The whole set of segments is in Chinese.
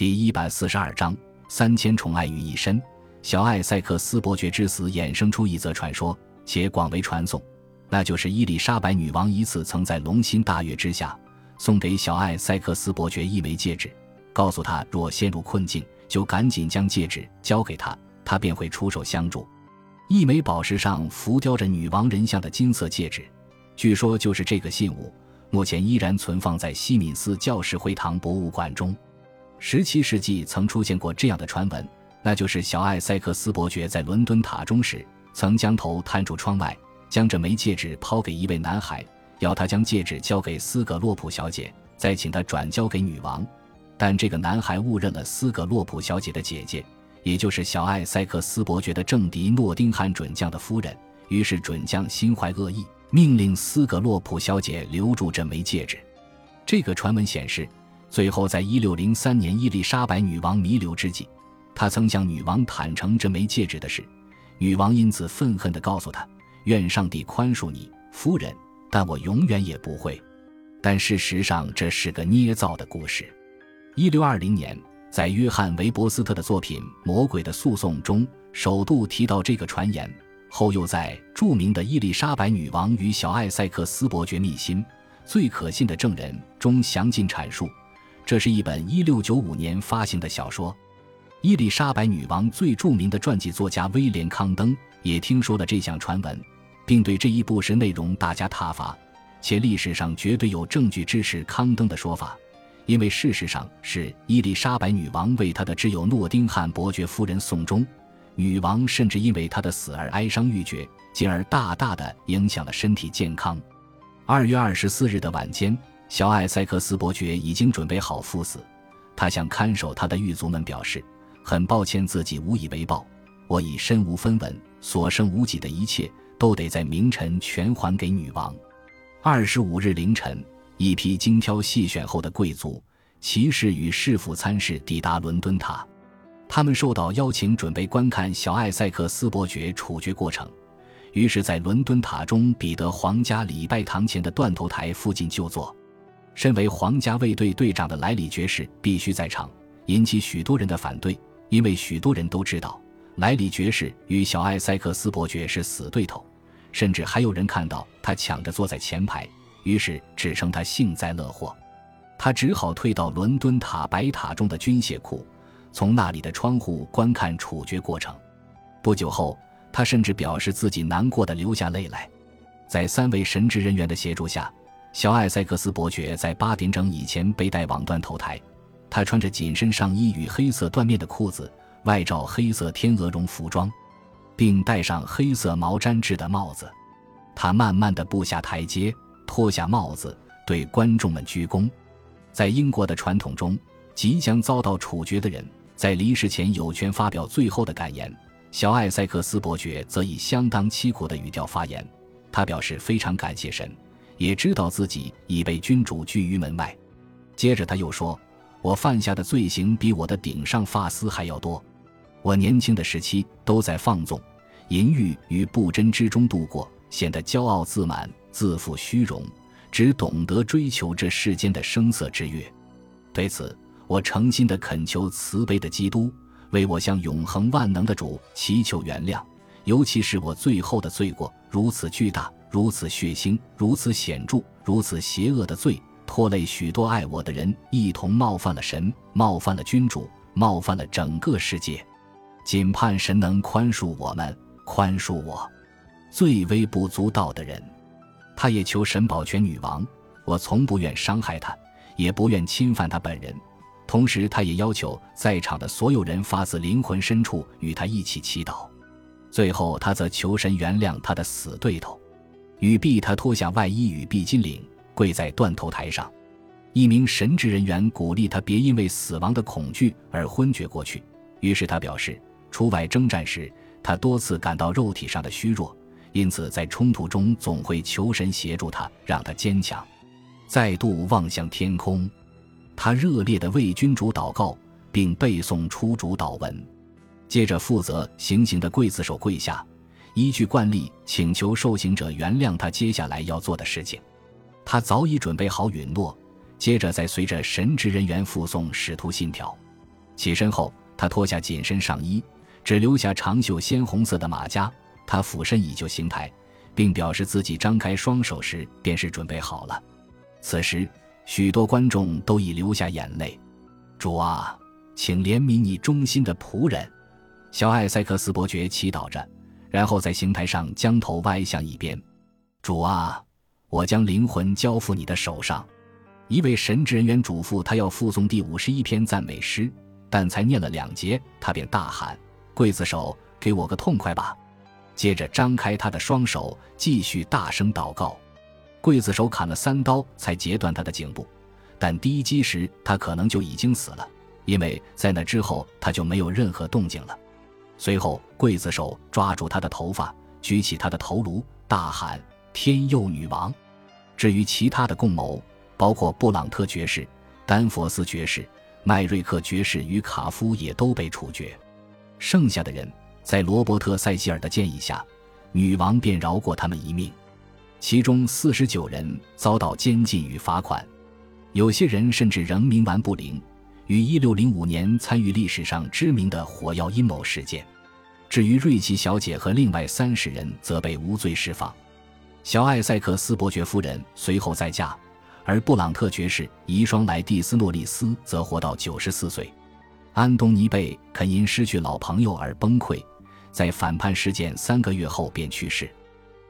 第一百四十二章三千宠爱于一身。小艾塞克斯伯爵之死衍生出一则传说，且广为传颂，那就是伊丽莎白女王一次曾在龙心大悦之下，送给小艾塞克斯伯爵一枚戒指，告诉他若陷入困境，就赶紧将戒指交给他，他便会出手相助。一枚宝石上浮雕着女王人像的金色戒指，据说就是这个信物，目前依然存放在西敏寺教士会堂博物馆中。十七世纪曾出现过这样的传闻，那就是小艾塞克斯伯爵在伦敦塔中时，曾将头探出窗外，将这枚戒指抛给一位男孩，要他将戒指交给斯格洛普小姐，再请他转交给女王。但这个男孩误认了斯格洛普小姐的姐姐，也就是小艾塞克斯伯爵的政敌诺丁汉准将的夫人。于是准将心怀恶意，命令斯格洛普小姐留住这枚戒指。这个传闻显示。最后，在一六零三年伊丽莎白女王弥留之际，他曾向女王坦诚这枚戒指的事。女王因此愤恨地告诉他：“愿上帝宽恕你，夫人，但我永远也不会。”但事实上，这是个捏造的故事。一六二零年，在约翰·维伯斯特的作品《魔鬼的诉讼》中，首度提到这个传言，后又在著名的《伊丽莎白女王与小艾塞克斯伯爵密信：最可信的证人》中详尽阐述。这是一本1695年发行的小说。伊丽莎白女王最著名的传记作家威廉·康登也听说了这项传闻，并对这一不实内容大加挞伐。且历史上绝对有证据支持康登的说法，因为事实上是伊丽莎白女王为她的挚友诺丁汉伯爵夫人送终，女王甚至因为她的死而哀伤欲绝，进而大大的影响了身体健康。二月二十四日的晚间。小艾塞克斯伯爵已经准备好赴死，他向看守他的狱卒们表示：“很抱歉，自己无以为报。我已身无分文，所剩无几的一切都得在明晨全还给女王。”二十五日凌晨，一批精挑细选后的贵族、骑士与市府参事抵达伦敦塔，他们受到邀请，准备观看小艾塞克斯伯爵处决过程，于是，在伦敦塔中彼得皇家礼拜堂前的断头台附近就坐。身为皇家卫队队长的莱里爵士必须在场，引起许多人的反对，因为许多人都知道莱里爵士与小艾塞克斯伯爵是死对头，甚至还有人看到他抢着坐在前排，于是只称他幸灾乐祸。他只好退到伦敦塔白塔中的军械库，从那里的窗户观看处决过程。不久后，他甚至表示自己难过的流下泪来，在三位神职人员的协助下。小艾塞克斯伯爵在八点整以前被带往断头台，他穿着紧身上衣与黑色缎面的裤子，外罩黑色天鹅绒服装，并戴上黑色毛毡制的帽子。他慢慢地步下台阶，脱下帽子，对观众们鞠躬。在英国的传统中，即将遭到处决的人在离世前有权发表最后的感言。小艾塞克斯伯爵则以相当凄苦的语调发言，他表示非常感谢神。也知道自己已被君主拒于门外。接着他又说：“我犯下的罪行比我的顶上发丝还要多。我年轻的时期都在放纵、淫欲与不贞之中度过，显得骄傲自满、自负虚荣，只懂得追求这世间的声色之乐。对此，我诚心的恳求慈悲的基督为我向永恒万能的主祈求原谅，尤其是我最后的罪过如此巨大。”如此血腥、如此显著、如此邪恶的罪，拖累许多爱我的人，一同冒犯了神，冒犯了君主，冒犯了整个世界。仅盼神能宽恕我们，宽恕我，最微不足道的人。他也求神保全女王。我从不愿伤害她，也不愿侵犯她本人。同时，他也要求在场的所有人发自灵魂深处与他一起祈祷。最后，他则求神原谅他的死对头。与毕，他脱下外衣与毕金领，跪在断头台上。一名神职人员鼓励他别因为死亡的恐惧而昏厥过去。于是他表示，出外征战时，他多次感到肉体上的虚弱，因此在冲突中总会求神协助他，让他坚强。再度望向天空，他热烈地为君主祷告，并背诵出主祷文。接着，负责行刑的刽子手跪下。依据惯例，请求受刑者原谅他接下来要做的事情。他早已准备好允诺，接着再随着神职人员附送使徒信条。起身后，他脱下紧身上衣，只留下长袖鲜红色的马甲。他俯身以就形态，并表示自己张开双手时便是准备好了。此时，许多观众都已流下眼泪。主啊，请怜悯你忠心的仆人。小艾塞克斯伯爵祈祷着，然后在刑台上将头歪向一边。主啊，我将灵魂交付你的手上。一位神职人员嘱咐他要附诵第五十一篇赞美诗，但才念了两节，他便大喊：“刽子手，给我个痛快吧！”接着张开他的双手，继续大声祷告。刽子手砍了三刀才截断他的颈部，但第一击时他可能就已经死了，因为在那之后他就没有任何动静了。随后，刽子手抓住他的头发，举起他的头颅，大喊：“天佑女王！”至于其他的共谋，包括布朗特爵士、丹佛斯爵士、麦瑞克爵士与卡夫，也都被处决。剩下的人，在罗伯特·塞西尔的建议下，女王便饶过他们一命。其中四十九人遭到监禁与罚款，有些人甚至仍冥顽不灵。于一六零五年参与历史上知名的火药阴谋事件。至于瑞奇小姐和另外三十人，则被无罪释放。小艾塞克斯伯爵夫人随后再嫁，而布朗特爵士遗孀莱蒂斯诺利斯则活到九十四岁。安东尼贝肯因失去老朋友而崩溃，在反叛事件三个月后便去世。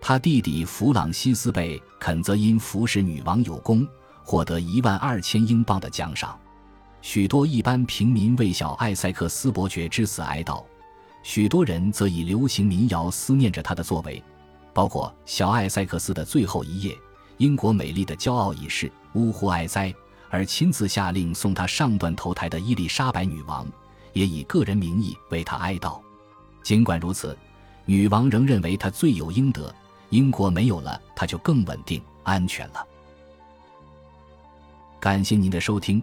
他弟弟弗朗西斯贝肯则因服侍女王有功，获得一万二千英镑的奖赏。许多一般平民为小艾塞克斯伯爵之死哀悼，许多人则以流行民谣思念着他的作为，包括小艾塞克斯的最后一夜，英国美丽的骄傲已逝，呜呼哀哉，而亲自下令送他上断头台的伊丽莎白女王，也以个人名义为他哀悼。尽管如此，女王仍认为他罪有应得，英国没有了他就更稳定安全了。感谢您的收听。